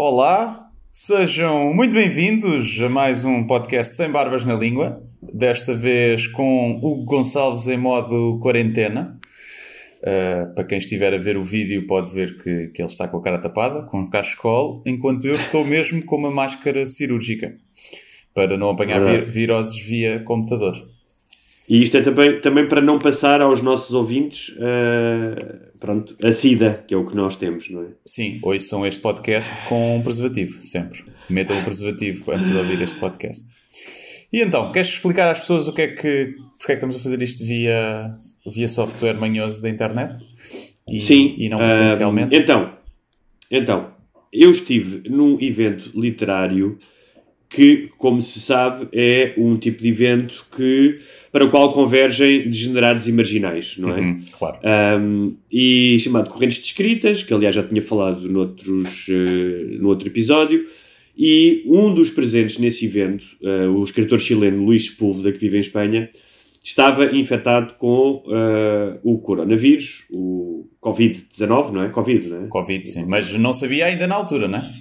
Olá, sejam muito bem-vindos a mais um podcast Sem Barbas na Língua. Desta vez com Hugo Gonçalves em modo quarentena. Uh, para quem estiver a ver o vídeo, pode ver que, que ele está com a cara tapada, com um cachecol, enquanto eu estou mesmo com uma máscara cirúrgica para não apanhar vir viroses via computador. E isto é também, também para não passar aos nossos ouvintes uh, pronto, a SIDA, que é o que nós temos, não é? Sim, hoje são este podcast com um preservativo, sempre. Metam um preservativo antes de ouvir este podcast. E então, queres explicar às pessoas o que é que, porque é que estamos a fazer isto via, via software manhoso da internet? E, Sim. E não essencialmente? Uh, então, então, eu estive num evento literário que, como se sabe, é um tipo de evento que, para o qual convergem degenerados e marginais, não é? Uhum, claro. Um, e chamado Correntes de Escritas, que aliás já tinha falado noutros, uh, no outro episódio, e um dos presentes nesse evento, uh, o escritor chileno Luís Sepúlveda, que vive em Espanha, estava infectado com uh, o coronavírus, o Covid-19, não é? Covid, não é? Covid, sim. Mas não sabia ainda na altura, não é?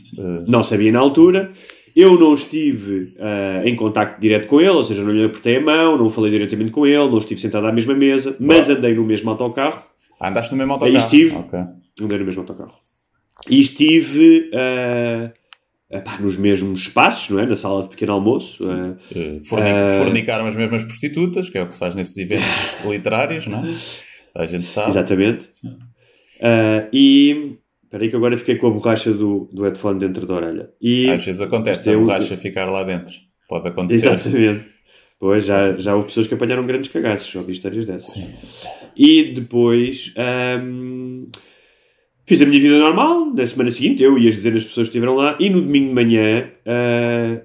Não sabia na altura. Eu não estive uh, em contacto direto com ele, ou seja, não lhe apertei a mão, não falei diretamente com ele, não estive sentado à mesma mesa, mas andei no mesmo autocarro. Ah, andaste no mesmo autocarro? Aí estive, okay. andei no mesmo autocarro. E estive uh, epá, nos mesmos espaços, não é? Na sala de pequeno almoço. Uh, Fornic, fornicaram as mesmas prostitutas, que é o que se faz nesses eventos literários, não é? A gente sabe. Exatamente. e Espera aí que agora fiquei com a borracha do, do headphone dentro da orelha. E Às vezes acontece a borracha ficar lá dentro. Pode acontecer. Exatamente. Pois, já, já houve pessoas que apanharam grandes cagaços, já ouvi histórias dessas. Sim. E depois um, fiz a minha vida normal, na semana seguinte, eu e as dezenas de pessoas que estiveram lá, e no domingo de manhã uh,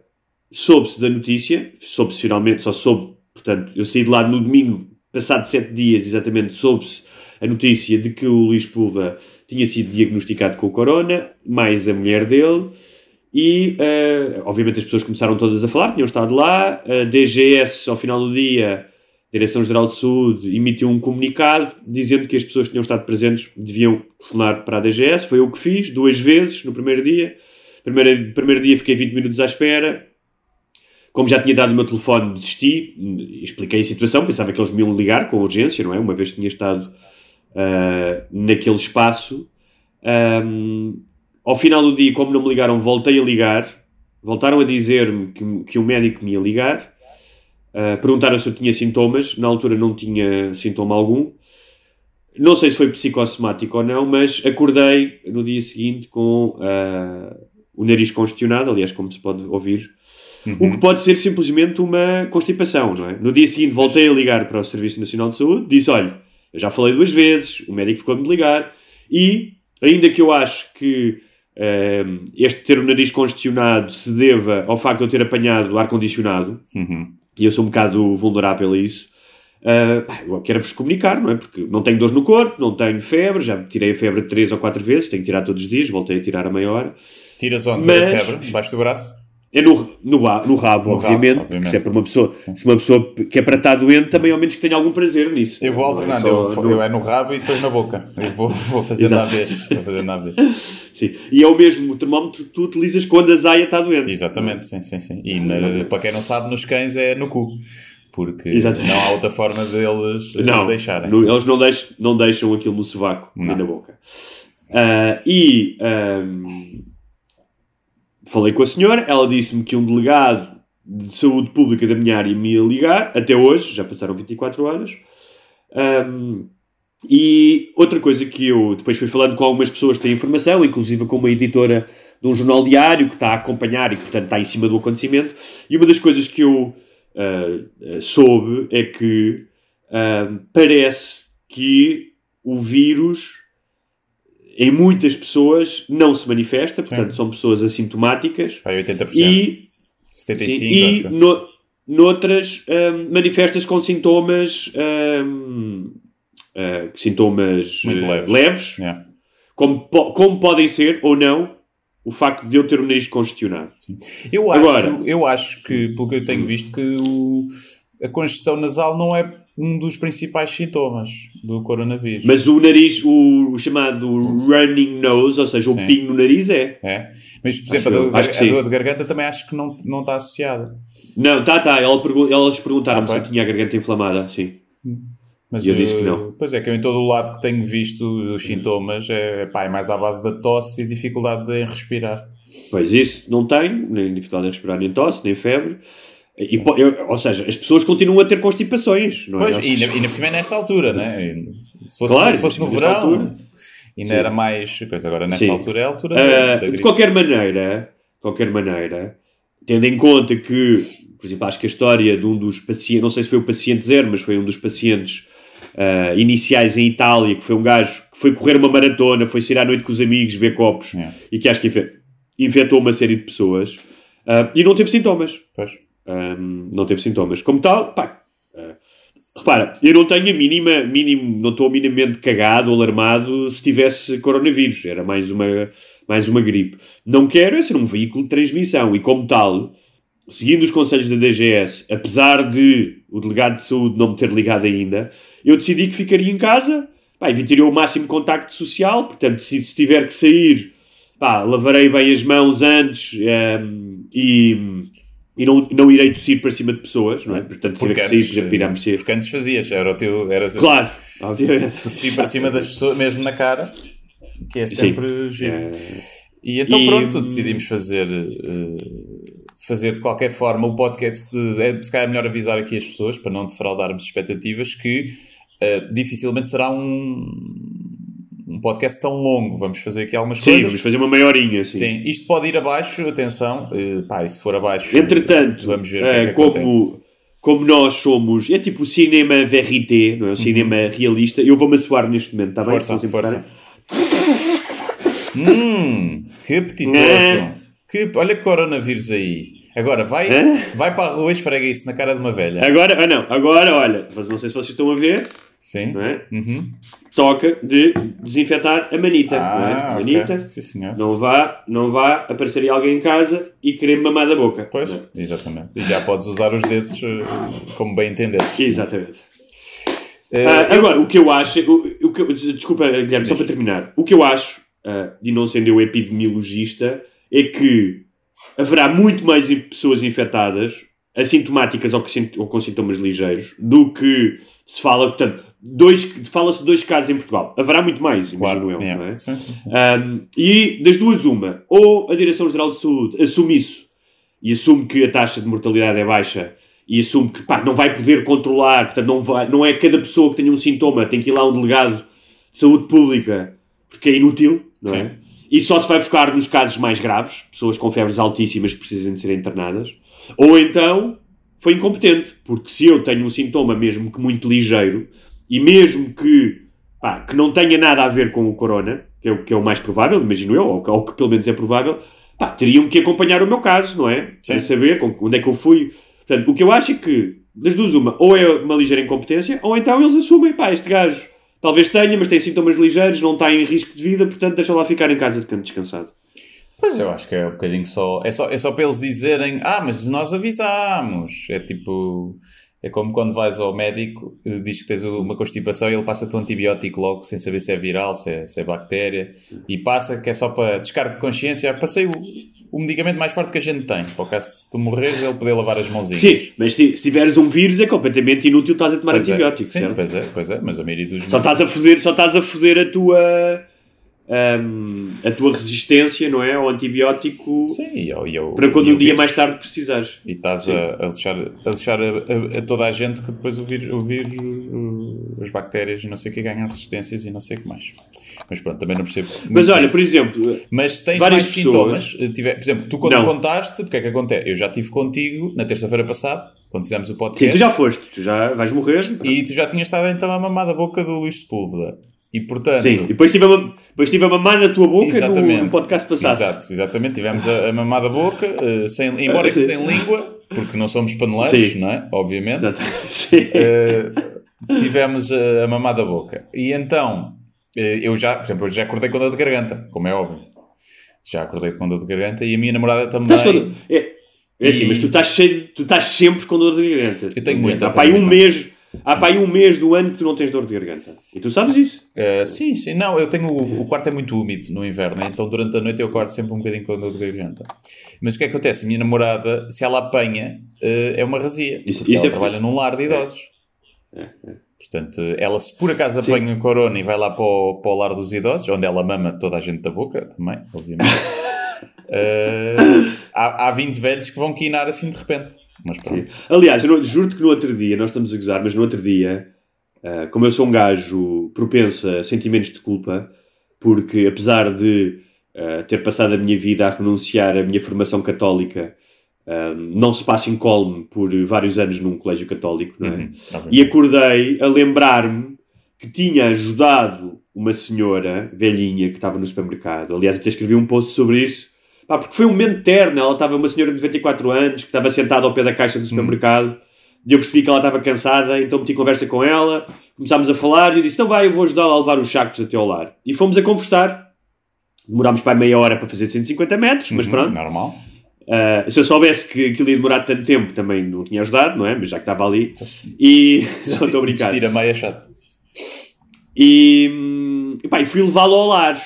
soube-se da notícia, soube-se finalmente, só soube, portanto, eu saí de lá no domingo, passado sete dias, exatamente, soube-se a notícia de que o Luís Pulva tinha sido diagnosticado com o corona, mais a mulher dele, e uh, obviamente as pessoas começaram todas a falar, tinham estado lá, a DGS ao final do dia, Direção-Geral de Saúde, emitiu um comunicado dizendo que as pessoas que tinham estado presentes deviam telefonar para a DGS, foi o que fiz, duas vezes no primeiro dia, primeiro, primeiro dia fiquei 20 minutos à espera, como já tinha dado o meu telefone, desisti, expliquei a situação, pensava que eles me iam ligar com urgência, não é? Uma vez tinha estado uh, naquele espaço. Um, ao final do dia, como não me ligaram, voltei a ligar. Voltaram a dizer-me que, que o médico me ia ligar. Uh, perguntaram se eu tinha sintomas. Na altura não tinha sintoma algum. Não sei se foi psicossomático ou não, mas acordei no dia seguinte com uh, o nariz congestionado, aliás, como se pode ouvir. Uhum. O que pode ser simplesmente uma constipação, não é? No dia seguinte voltei a ligar para o Serviço Nacional de Saúde, disse, olha, eu já falei duas vezes, o médico ficou-me de ligar e, ainda que eu acho que uh, este ter o nariz congestionado se deva ao facto de eu ter apanhado ar-condicionado, uhum. e eu sou um bocado vulnerável a isso, uh, eu quero-vos comunicar, não é? Porque não tenho dor no corpo, não tenho febre, já tirei a febre três ou quatro vezes, tenho que tirar todos os dias, voltei a tirar a meia hora. Tiras onde mas, a febre? Debaixo do braço? É no, no, no rabo, no obviamente, rabo, obviamente. se é para uma pessoa, se uma pessoa que é para estar doente, também ao menos que tenha algum prazer nisso. Eu vou alternando, é eu, no... eu é no rabo e depois na boca. Eu vou, vou fazendo à vez. Vou fazendo à vez. Sim, e é o mesmo termómetro que tu utilizas quando a zaia está doente. Exatamente, sim, sim, sim. E na, para quem não sabe, nos cães é no cu. Porque Exatamente. não há outra forma deles não, deixarem. No, eles não deixam, não deixam aquilo no sovaco nem na boca. Uh, e. Um, falei com a senhora, ela disse-me que um delegado de saúde pública da minha área me ia ligar, até hoje, já passaram 24 horas. Um, e outra coisa que eu depois fui falando com algumas pessoas que têm informação, inclusive com uma editora de um jornal diário que está a acompanhar e que, portanto, está em cima do acontecimento. E uma das coisas que eu uh, soube é que uh, parece que o vírus em muitas pessoas não se manifesta, portanto sim. são pessoas assintomáticas. Vai 80%. E, 75%. Sim, e no, noutras um, manifesta-se com sintomas, um, uh, sintomas Muito leves, leves yeah. como, como podem ser ou não o facto de eu ter o nariz congestionado. Sim. Eu, acho, Agora, eu acho que, pelo que eu tenho visto, que o, a congestão nasal não é um dos principais sintomas do coronavírus. Mas o nariz, o, o chamado running nose, ou seja, o Sim. pingo no nariz é. É? Mas, por Acho exemplo, a, eu. dor, Acho a dor de garganta também acho que não, não está associada. Não, tá, tá. Ela pergu elas perguntaram-me Ah, se eu tinha a garganta inflamada, sim. Mas E eu disse que eh, não. Pois é, que eu em todo o lado que tenho visto os sintomas é, pá, é mais à base da tosse e dificuldade em respirar. Pois isso não tenho, nem dificuldade em respirar, nem tosse, nem febre. E, eu- ou seja, as pessoas continuam a ter constipações, não é? Pois, e, na cima é nesta altura, né? E Se fosse, Claro, se fosse no verão, altura. ainda Sim. era mais coisa. Agora, nesta Sim. altura é a altura Ah, da, da de qualquer maneira, qualquer maneira, tendo em conta que, por exemplo, acho que a história de um dos pacientes, não sei se foi o paciente zero, mas foi um dos pacientes ah, iniciais em Itália, que foi um gajo que foi correr uma maratona, foi sair à noite com os amigos, beber copos, É, e que acho que infe- infectou uma série de pessoas, ah, e não teve sintomas. pois. Ahm, não teve sintomas. Como tal, pá, ah, repara, eu não tenho a mínima, mínimo, não estou minimamente cagado alarmado se tivesse coronavírus. Era mais uma, mais uma gripe. Não quero é ser um veículo de transmissão e, como tal, seguindo os conselhos da DGS, apesar de o delegado de saúde não me ter ligado ainda, eu decidi que ficaria em casa, pá, evitaria o máximo contacto social, portanto, se, se tiver que sair, pá, lavarei bem as mãos antes ahm, e, e não, não irei tossir para cima de pessoas, não é? Portanto, se tiver que sair, por exemplo, ir porque antes fazias, era o teu. Era Claro, obviamente. tossir para cima das pessoas, mesmo na cara, que é sempre giro. É, E então E- pronto, decidimos fazer, eh, fazer de qualquer forma o podcast. É, se calhar é melhor avisar aqui as pessoas para não defraudarmos expectativas que eh, dificilmente será um podcast tão longo. Vamos fazer aqui algumas sim, coisas. vamos fazer uma meia horinha, assim. Sim, isto pode ir abaixo, atenção. eh, pá, e se for abaixo, Entretanto, vamos ver eh, é acontece. como, como nós somos, é tipo o cinema verité, não é? O cinema realista, eu vou-me assoar neste momento, está bem? Uhum. Força, força. Hum, que apetitoso. É. Que, olha que coronavírus aí. Agora, vai, É? vai para a rua e esfrega isso na cara de uma velha. Agora, ah não, agora, olha, mas não sei se vocês estão a ver, Sim. não é? Uhum. Toca de desinfetar a manita, Ah, não é? Manita, Sim, senhor. não vá, não vá aparecer aí alguém em casa e querer mamar da boca. Pois, é? exatamente. E já podes usar os dedos eh, como bem entender. Exatamente. Ah, eu- agora, o que eu acho, o, o que eu- desculpa, Guilherme, só para terminar, o que eu acho, ah, e não sendo eu epidemiologista, é que haverá muito mais pessoas infectadas, assintomáticas ou, que ou com sintomas ligeiros, do que se fala, portanto, dois, fala-se de dois casos em Portugal. Haverá muito mais, imagino eu, é. não é? Sim, sim. Um, e das duas, uma, ou a Direção-Geral de Saúde assume isso e assume que a taxa de mortalidade é baixa e assume que pá, não vai poder controlar, portanto, não, vai, não é cada pessoa que tenha um sintoma, tem que ir lá um delegado de saúde pública porque é inútil, não é? Sim. E só se vai buscar nos casos mais graves, pessoas com febres altíssimas que precisam de ser internadas, ou então foi incompetente, porque se eu tenho um sintoma, mesmo que muito ligeiro, e mesmo que, pá, que não tenha nada a ver com o corona, que é o, que é o mais provável, imagino eu, ou, que- ou que pelo menos é provável, pá, teriam que acompanhar o meu caso, não é? Sim. Para saber com- onde é que eu fui. Portanto, o que eu acho é que, das duas, uma, ou é uma ligeira incompetência, ou então eles assumem, pá, este gajo talvez tenha, mas tem sintomas ligeiros, não está em risco de vida, portanto deixa lá ficar em casa de canto descansado. Pois eu acho que é um bocadinho só. É só, é só para eles dizerem, ah, mas nós avisámos. É tipo. É como quando vais ao médico, eh, diz que tens uma constipação e ele passa-te um antibiótico logo, sem saber se é viral, se é, se é bactéria, e passa que é só para descargo de consciência. Passei o, o medicamento mais forte que a gente tem, para o caso de se tu morreres, ele poder lavar as mãozinhas. Sim, mas se, se tiveres um vírus é completamente inútil estás a tomar Pois é. antibióticos, Sim, certo? pois é, pois é, mas a maioria dos. Só estás a foder, só estás a foder a tua hum, a tua resistência, não é, ao antibiótico Sim, eu, eu- para quando um dia mais tarde precisares. E estás a, a deixar, a, deixar a, a- toda a gente que depois o vírus, o vírus as bactérias e não sei o que ganham resistências e não sei o que mais. Mas pronto, também não percebo. Mas olha, isso. por exemplo, Mas tens várias mais pessoas- sintomas. eh, tiver- por exemplo, tu quando Não. contaste, o que é que acontece? Eu já estive contigo na terça-feira passada, quando fizemos o sim, podcast, tu já foste, tu já vais morrer. e tu já tinhas estado então a mamar da boca do Luís Sepúlveda. E portanto. Sim, e depois tive, a, depois tive a mamar na tua boca no, no podcast passado. Exato, exatamente. Tivemos a, a mamar da boca, eh, sem, embora que Sim. sem língua, porque não somos paneleiros, Sim. não é? Obviamente. Exato. Sim. Eh, tivemos a, a mamar da boca. E então, eh, eu já, por exemplo, eu já acordei com dor de garganta, como é óbvio. Já acordei com dor de garganta e a minha namorada também. Estás com- é, é assim, E- mas tu estás cheio, tu estás sempre com dor de garganta. Eu tenho muita, Há aí um mês, Há para aí um mês do ano que tu não tens dor de garganta. E tu sabes isso? Uh, sim, sim. Não, eu tenho. O, quarto é muito úmido no inverno, então durante a noite eu acordo sempre um bocadinho com dor de garganta. Mas o que é que acontece? A minha namorada, se ela apanha, uh, é uma razia. Isso, isso ela é trabalha num lar de idosos. É, é. Portanto, ela se por acaso apanha Sim. corona e vai lá para o, para o lar dos idosos, onde ela mama toda a gente da boca, também, obviamente. uh, há, há 20 velhos que vão quinar assim de repente. Mas Aliás, juro-te que no outro dia, nós estamos a gozar, mas no outro dia, uh, como eu sou um gajo propenso a sentimentos de culpa, porque apesar de uh, ter passado a minha vida a renunciar à minha formação católica um, não se passa incólume por vários anos num colégio católico, não é? Uhum, tá e acordei a lembrar-me que tinha ajudado uma senhora velhinha que estava no supermercado. Aliás, até escrevi um post sobre isso. Pá, porque foi um momento terno. Ela estava uma senhora de 94 anos que estava sentada ao pé da caixa do supermercado. Uhum. E eu percebi que ela estava cansada, então meti conversa com ela. Começámos a falar e eu disse: Então vai, eu vou ajudá-la a levar os sacos até ao lar. E fomos a conversar. Demorámos para meia hora para fazer 150 metros, mas uhum, pronto. Normal. Uh, se eu soubesse que aquilo ia demorar tanto tempo, também não tinha ajudado, não é? Mas já que estava ali. E. Só estou a brincar. Desistir a meia chato. E. E, pá, e fui levá-lo ao lar,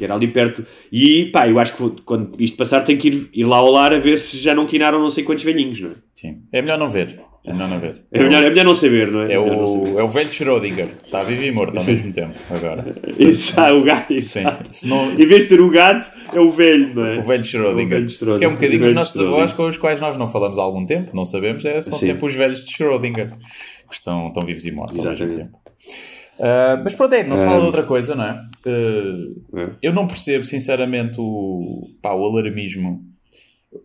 que era ali perto. E pá, eu acho que quando isto passar, tenho que ir, ir lá ao lar a ver se já não quinaram não sei quantos velhinhos, não é? Sim. É melhor não ver. É melhor não ver. É, melhor, é melhor não saber, não é? É, o, é o velho Schrödinger. Está vivo e morto ao mesmo tempo, agora. Isso, ah, o gato. Sim. Senão... Em vez de ter o gato, é o velho, não é? O velho Schrödinger. O velho Schrödinger. Que é um bocadinho os nossos avós com os quais nós não falamos há algum tempo, não sabemos, é, são Sim. sempre os velhos de Schrödinger, que estão, estão vivos e mortos Exatamente. ao mesmo tempo. Uh, mas pronto, é, não se fala de outra coisa, não é? Uh? Eu não percebo, sinceramente, o, pá, o alarmismo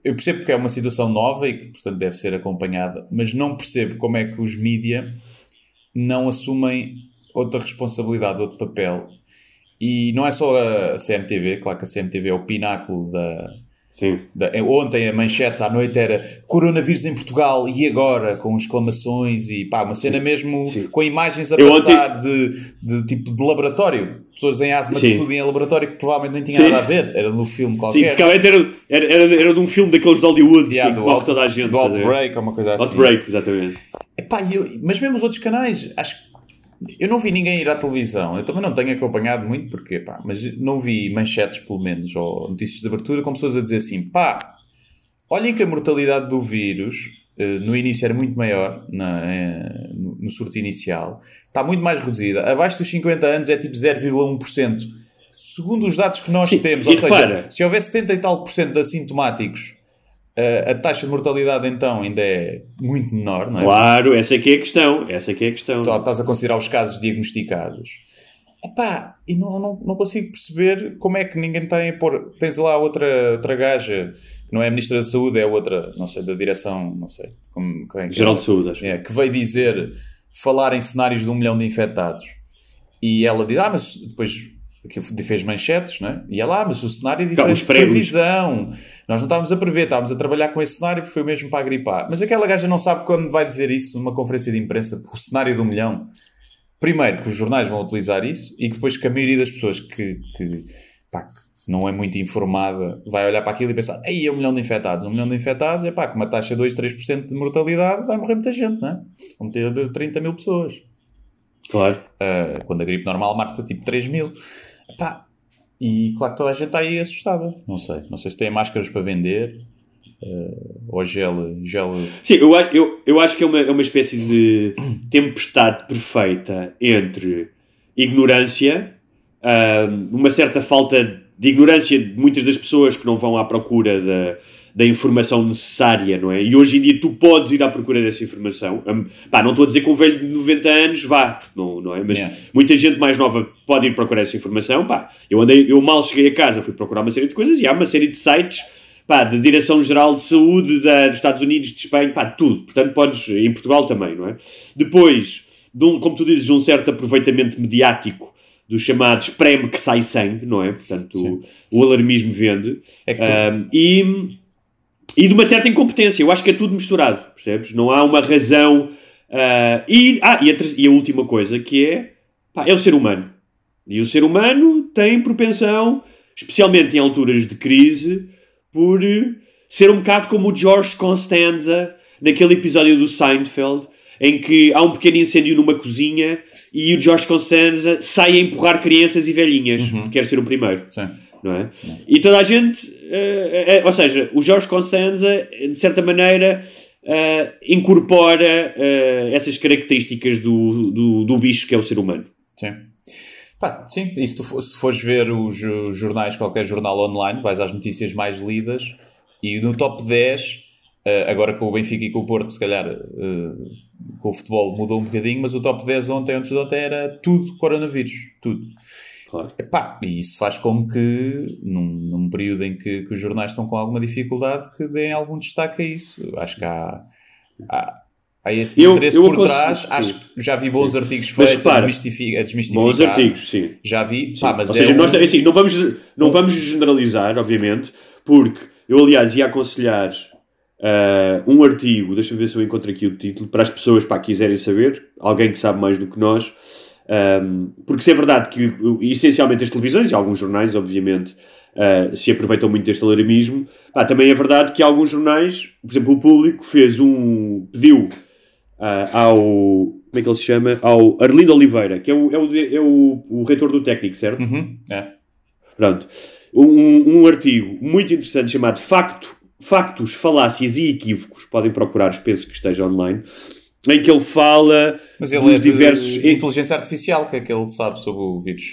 eu percebo que é uma situação nova e que, portanto, deve ser acompanhada, mas não percebo como é que os mídia não assumem outra responsabilidade, outro papel. E não é só a CMTV, claro que a CMTV é o pináculo da, Sim. Da, ontem a manchete à noite era coronavírus em Portugal e agora, com exclamações e pá, uma cena Sim. mesmo Sim. com imagens a Eu passar ontem... de, de tipo de laboratório. Pessoas em asma de saúde em laboratório que provavelmente nem tinha nada a ver, era no filme qualquer. Sim, porque era, era, era, era de um filme daqueles de Hollywood yeah, que morre toda a gente. Do Outbreak ou uma coisa assim. Outbreak, exatamente. Epá, eu, mas mesmo os outros canais, acho que eu não vi ninguém ir à televisão. Eu também não tenho acompanhado muito, porque, pá, mas não vi manchetes, pelo menos, ou notícias de abertura, com pessoas a dizer assim: pá, olhem que a mortalidade do vírus eh, no início era muito maior, na, eh, no surto inicial, está muito mais reduzida. Abaixo dos 50 anos é tipo 0,1%. Segundo os dados que nós Sim, temos, ou seja, se houver 70 e tal por cento de assintomáticos a, a taxa de mortalidade então ainda é muito menor, não é? Claro, essa aqui é a questão. Essa aqui é a questão. Então, estás a considerar os casos diagnosticados. Epá, e não, não, não consigo perceber como é que ninguém tem a pôr. Tens lá outra, outra gaja, que não é a Ministra da Saúde, é outra, não sei, da direção, não sei. Como, é, Geral é, de Saúde, acho. É, que veio dizer, falar em cenários de um milhão de infectados. E ela diz, ah, mas depois aquilo fez manchetes, não é? E é lá, mas o cenário é diferente de previsão. Nós não estávamos a prever, estávamos a trabalhar com esse cenário porque foi o mesmo para agripar. Mas aquela gaja não sabe quando vai dizer isso numa conferência de imprensa, o cenário do milhão. Primeiro, que os jornais vão utilizar isso e que depois que a maioria das pessoas que, que, pá, que não é muito informada vai olhar para aquilo e pensar aí é um milhão de infectados. Um milhão de infectados é pá, com uma taxa de 2, 3% de mortalidade vai morrer muita gente, não é? Vão ter 30 mil pessoas. Claro. Uh, quando a gripe normal marca tipo 3 mil. Pá, e claro que toda a gente está aí assustada. Não sei. Não sei se tem máscaras para vender. Uh, ou gel, gel. Sim, eu, eu, eu acho que é uma, é uma espécie de tempestade perfeita entre ignorância, uh, uma certa falta de ignorância de muitas das pessoas que não vão à procura da da informação necessária, não é? E hoje em dia tu podes ir à procura dessa informação. Um, pá, não estou a dizer que um velho de 90 anos vá, não, não é? Mas yeah. muita gente mais nova pode ir procurar essa informação. Pá, eu, andei, eu mal cheguei a casa, fui procurar uma série de coisas e há uma série de sites pá, da Direção-Geral de Saúde da, dos Estados Unidos, de Espanha, pá, tudo. Portanto, podes, em Portugal também, não é? Depois, de um, como tu dizes, um certo aproveitamento mediático dos chamados prêmio que sai sangue, não é? Portanto, o, o, alarmismo vende. É que um, e e de uma certa incompetência. Eu acho que é tudo misturado, percebes? Não há uma razão. Uh, e, ah, e a, e a, última coisa que é, pá, é o ser humano. E o ser humano tem propensão, especialmente em alturas de crise, por ser um bocado como o George Constanza naquele episódio do Seinfeld, em que há um pequeno incêndio numa cozinha e o George Constanza sai a empurrar crianças e velhinhas, porque quer ser o primeiro. Sim. Não é? E toda a gente, eh, ou seja, o Jorge Constanza, de certa maneira, eh, incorpora essas características do, do, do bicho que é o ser humano. Sim. Pá, sim, e se tu, for- se tu fores ver os uh, jornais, qualquer jornal online, vais às notícias mais lidas e no top 10, uh, agora com o Benfica e com o Porto, se calhar uh, com o futebol mudou um bocadinho, mas o top 10 ontem, antes de ontem, era tudo coronavírus. Tudo. Claro. Epá, e isso faz com que, num, num período em que, que os jornais estão com alguma dificuldade, que deem algum destaque a isso. Acho que há, há, há esse Eu- interesse eu por trás. sim. Acho que já vi bons artigos Mas feitos a, repara, desmistifi- a desmistificar. Bons artigos, sim. Já vi, pá, mas Ou é seja, um- nós, assim, não, vamos, não vamos generalizar, obviamente, porque eu, aliás, ia aconselhar ah, um artigo, deixa-me ver se eu encontro aqui o título, para as pessoas para quiserem saber, alguém que sabe mais do que nós, ahm, porque se é verdade que uh, essencialmente as televisões e alguns jornais, obviamente, ah, se aproveitam muito deste alarmismo, também é verdade que alguns jornais, por exemplo, o público fez um. pediu ah, ao. como é que ele se chama? Ao Arlindo Oliveira, que é o, é o, é o, o reitor do técnico, certo? Uhum, é. Pronto. Um, um artigo muito interessante chamado Facto, Factos, Falácias e Equívocos. Podem procurar, penso que esteja online. Em que ele fala Mas ele dos é de diversos. inteligência artificial, que é que ele sabe sobre o vírus.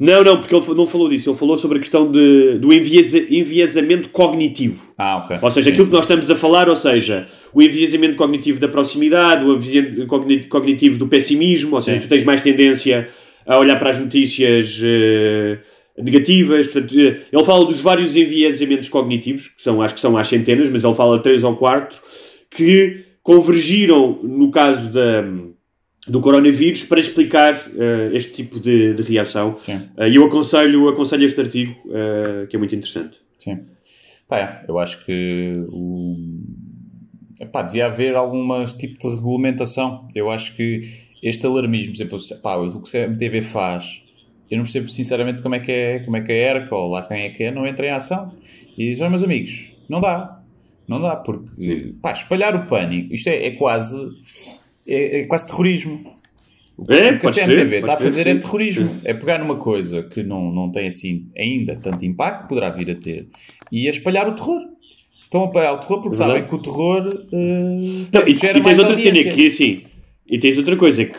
Não, não, porque ele não falou disso. Ele falou sobre a questão de, do enviesa- enviesamento cognitivo. Ah, ok. Ou seja, aquilo que nós estamos a falar, ou seja, o enviesamento cognitivo da proximidade, o enviesamento cogni- cognitivo do pessimismo, ou seja, Sim. tu tens mais tendência a olhar para as notícias eh, negativas. Portanto, eh, ele fala dos vários enviesamentos cognitivos, que são, acho que são às centenas, mas ele fala três ou quatro, que convergiram no caso da, do coronavírus para explicar eh, este tipo de, de reação. Eh, E eu aconselho, aconselho este artigo, eh, que é muito interessante. Sim. Pá, é, eu acho que o... Epá, devia haver algum tipo de regulamentação. Eu acho que este alarmismo, por exemplo, pá, o que a CMTV faz, eu não percebo sinceramente como é que é, como é que a ERCA ou lá quem é que é, não entra em ação. E diz, "Olha, meus amigos, não dá. Não dá, porque pá, espalhar o pânico, isto é, é quase é, é quase terrorismo. O É, que a CMTV ser, está a pode ser, fazer é sim. terrorismo. É pegar numa coisa que não, não tem assim ainda tanto impacto, poderá vir a ter, e a espalhar o terror. Estão a espalhar o terror porque Verdade. sabem que o terror eh, Não, e, gera e tens outra cena que assim, e tens outra coisa que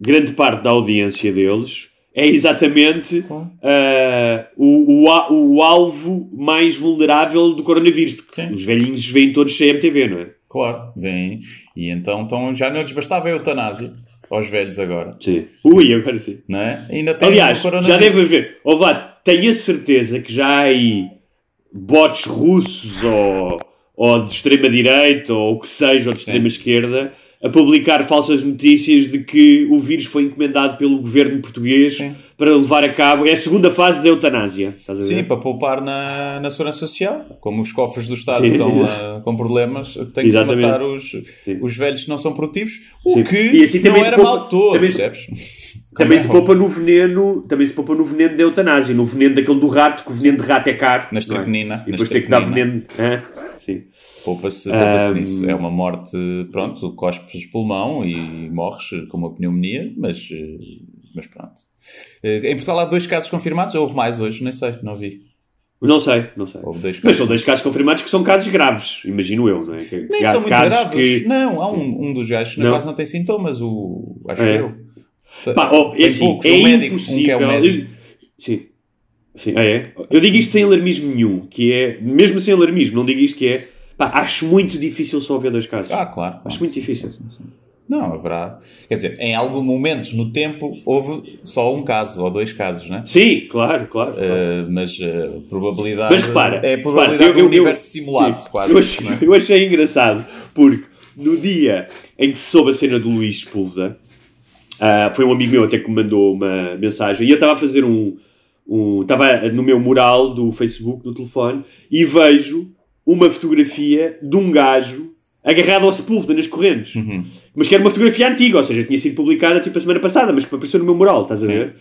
grande parte da audiência deles é exatamente ah, o, o, o alvo mais vulnerável do coronavírus, porque Sim. os velhinhos vêm todos CMTV, não é? Claro, vem. E então, então já não lhes bastava a eutanásia aos velhos agora, Sim. Ui, agora sim. não é? Ainda tem Aliás, já deve haver. Ou vá, tenho a certeza que já há aí bots russos ou, ou de extrema-direita ou o que seja, ou de extrema-esquerda, a publicar falsas notícias de que o vírus foi encomendado pelo governo português Sim. para levar a cabo. É a segunda fase da eutanásia. Sim, para poupar na, na segurança social. Como os cofres do Estado Sim. estão ah, com problemas, tem que matar os, Sim. os velhos que não são produtivos. O que E assim não era poupa- mal todo, também percebes? Também se é poupa no veneno, também se poupa no veneno da eutanásia, no veneno daquele do rato, que o veneno de rato é caro. Na não é? estricnina, E depois tem que dar estricnina. veneno. hã? Sim. Poupa-se poupa Ahm. nisso. É uma morte, pronto, cospes pulmão e morres com uma pneumonia, mas, eh, mas pronto. Eh, Em Portugal há dois casos confirmados, ou houve mais hoje, nem sei, não vi. Não sei, não sei. Mas são dois casos confirmados que são casos graves, imagino eu, não é? Que, Nem são muito graves. que. Não, há um, um dos gajos que na Não. quase não tem sintomas, o. Acho É. eu. Pá, oh, é assim, poucos, é um médico, um que impossível. é o médico. Sim. Sim, ah, é? Eu digo isto sem alarmismo nenhum, que é, mesmo sem alarmismo, não digo isto que é, pá, acho muito difícil só haver dois casos. Ah, claro. acho muito difícil. Não, haverá. Quer dizer, em algum momento no tempo houve só um caso ou dois casos, né? Sim, claro, claro. claro. Uh, mas a probabilidade. Mas repara, é a probabilidade repara, eu- do eu- universo eu- simulado, sim, quase. Eu achei, não é? eu achei engraçado, porque no dia em que se soube a cena do Luís Sepúlveda, ah, foi um amigo meu até que me mandou uma mensagem, e eu estava a fazer um, um. Estava no meu mural do Facebook, no telefone, e vejo uma fotografia de um gajo agarrado ao Sepúlveda nas correntes. Uhum. Mas que era uma fotografia antiga, ou seja, tinha sido publicada tipo a semana passada, mas que apareceu no meu mural, estás a Sim. ver?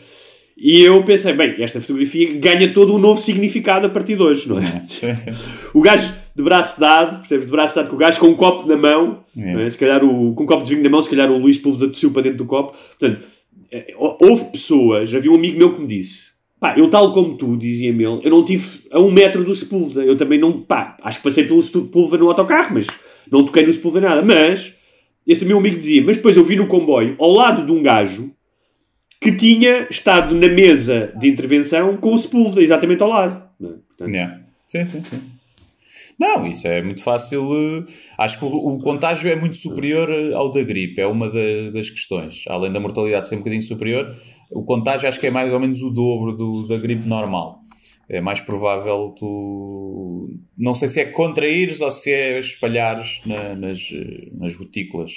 E eu pensei, bem, esta fotografia ganha todo um novo significado a partir de hoje, não é? Sim, sim. O gajo de braço dado, percebes? De braço dado com o gajo com um copo na mão, É. não é? se calhar o, com um copo de vinho na mão, se calhar o Luís Púlveda tossiu para dentro do copo. Portanto, eh, houve pessoas, havia um amigo meu que me disse, pá, eu tal como tu, dizia-me ele, eu não tive a um metro do Sepúlveda, eu também não, pá, acho que passei pelo Sepúlveda no autocarro, mas não toquei no Sepúlveda nada, mas, esse meu amigo dizia, mas depois eu vi no comboio, ao lado de um gajo, que tinha estado na mesa de intervenção com o Sepúlveda, exatamente ao lado. é? Portanto, Yeah. Sim, sim, sim. Não, isso é muito fácil. eh, Acho que o, o contágio é muito superior ao da gripe, é uma da- das questões. Além da mortalidade ser um bocadinho superior, o contágio acho que é mais ou menos o dobro do, da gripe normal. É mais provável tu. Não sei se é contraíres ou se é espalhares na- nas, nas gotículas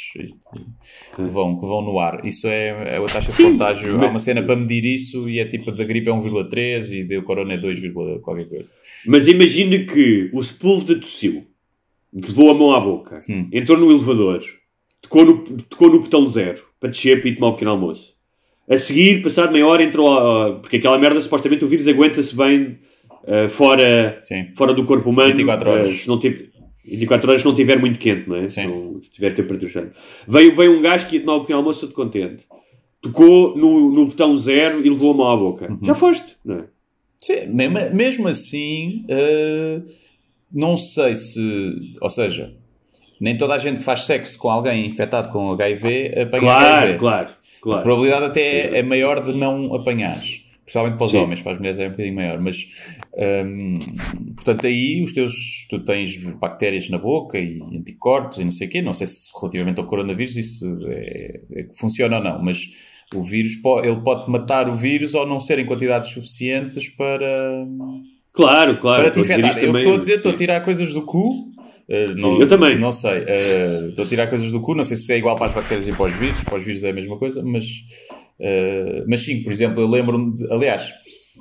que vão, que vão no ar. Isso é, é a taxa de Sim, contágio. Há mas- uma cena para medir isso e é tipo da gripe é 1,3 e do corona é 2, qualquer coisa. Mas imagina que o Sepúlveda tossiu, levou a mão à boca, Hum. entrou no elevador, tocou no, tocou no botão zero para descer para ir tomar o pequeno almoço. A seguir, passado meia hora, entrou. a- porque aquela merda, supostamente, o vírus aguenta-se bem ah, fora, Sim. fora do corpo humano. 24 horas. ah, se não tiver, 24 horas se não estiver muito quente, não é? Se, Sim. não, se tiver temperatura. Veio, veio um gajo que ia tomar o pequeno almoço todo contente. Tocou no, no botão zero e levou a mão à boca. Uhum. Já foste, não é? Sim, mesmo, mesmo assim, eh, não sei se. Ou seja, nem toda a gente que faz sexo com alguém infectado com HIV apanha Claro, HIV. claro, A claro. probabilidade até é, é maior de não apanhares. Principalmente para os Sim. homens, para as mulheres é um bocadinho maior. Mas, hum, portanto, aí os teus, tu tens bactérias na boca e anticorpos e não sei o quê. Não sei se relativamente ao coronavírus isso é, é- funciona ou não, mas o vírus ele pode matar o vírus ou não ser em quantidades suficientes para, Claro, claro. para te a infectar. Eu estou a dizer, estou a tirar coisas do cu. Eh, não, eu também. Não sei. eh, Estou a tirar coisas do cu. Não sei se é igual para as bactérias e para os vírus. Para os vírus é a mesma coisa. Mas, eh, mas sim, por exemplo, eu lembro-me. de- Aliás,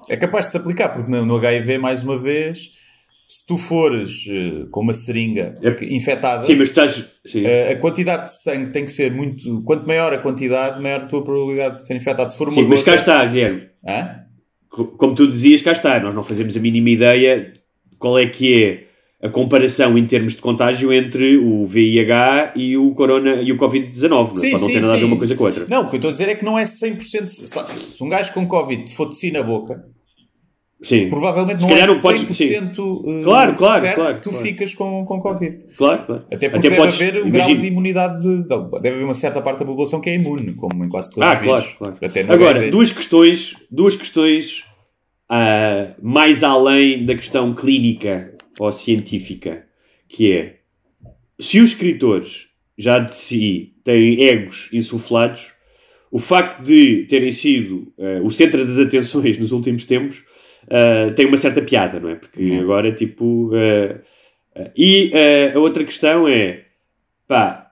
é capaz de se aplicar, porque no, HIV, mais uma vez, se tu fores eh, com uma seringa É- infectada. Sim, mas estás. Sim. eh, a quantidade de sangue tem que ser muito. Quanto maior a quantidade, maior a tua probabilidade de ser infectado. Se for uma Sim, mas cá gota- está, Guilherme. Hã? Co- Como tu dizias, cá está. Nós não fazemos a mínima ideia de qual é que é a comparação em termos de contágio entre o VIH e o Corona e o Covid-19. não é? Sim, Pode não ter nada a ver uma coisa com a outra. Não, o que eu estou a dizer é que não é 100%. Se se um gajo com Covid te for tossir na boca, Sim, provavelmente não é não podes- 100% eh, Claro, claro, certo claro, que tu claro. ficas com, com Covid. claro, claro. Até porque deve podes- haver um imagina- grau de imunidade. De, deve haver uma certa parte da população que é imune, como em quase todos Ah, os claro, vírus. claro. Até Agora, HIV. duas questões, duas questões ah, mais além da questão clínica ou científica, que é se os escritores já de si têm egos insuflados, o facto de terem sido ah, o centro das atenções nos últimos tempos ah, tem uma certa piada, não é? Porque Uhum. agora, tipo. ah, e a outra questão é pá,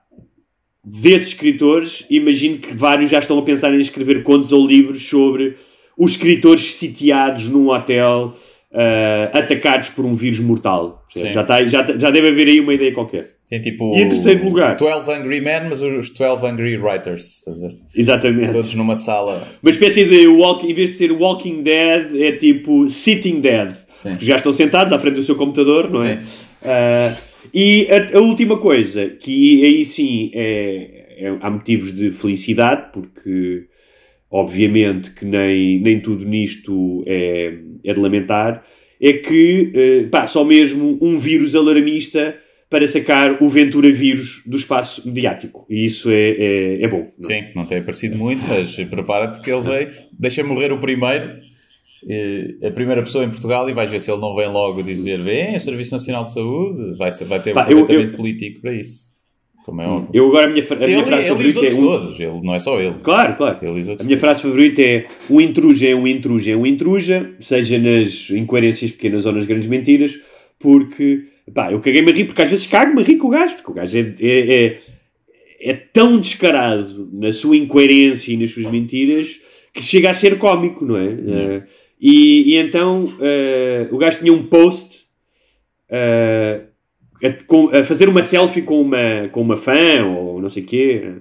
desses escritores, imagino que vários já estão a pensar em escrever contos ou livros sobre os escritores sitiados num hotel ah, atacados por um vírus mortal. Já, está, já, já deve haver aí uma ideia qualquer. Tem tipo. E em terceiro lugar? 12 Angry Men, mas os 12 Angry Writers. Estás a ver? Exatamente. Todos numa sala. Uma espécie de walk, em vez de ser Walking Dead, é tipo Sitting Dead. Sim. Já estão sentados à frente do seu computador, não é? Ah, e a, a última coisa, que aí sim é, é- há motivos de felicidade, porque obviamente que nem, nem tudo nisto é, é de lamentar, é que eh, pá, só mesmo um vírus alarmista para sacar o Ventura vírus do espaço mediático. E isso é, é, é bom. não é? Sim, não tem aparecido muito, mas prepara-te que ele veio. Deixa morrer o primeiro. eh, A primeira pessoa em Portugal e vais ver se ele não vem logo dizer vem, o Serviço Nacional de Saúde vai, ser- vai ter um Pá, eu- aproveitamento eu- político para isso. Como é óbvio. Eu agora a minha, a minha Ele, frase ele favorita é um, todos, ele, não é só ele. Claro, claro. Ele A minha todos. frase favorita é um intruja é um intruja é um intruja, seja nas incoerências pequenas ou nas grandes mentiras, porque, pá, eu caguei-me a rir, porque às vezes cago-me a rir com o gajo, porque o gajo é, é, é, é tão descarado na sua incoerência e nas suas mentiras que chega a ser cómico, não é? Eh, e, e então eh, o gajo tinha um post eh, a, a fazer uma selfie com uma, com uma fã ou não sei o quê.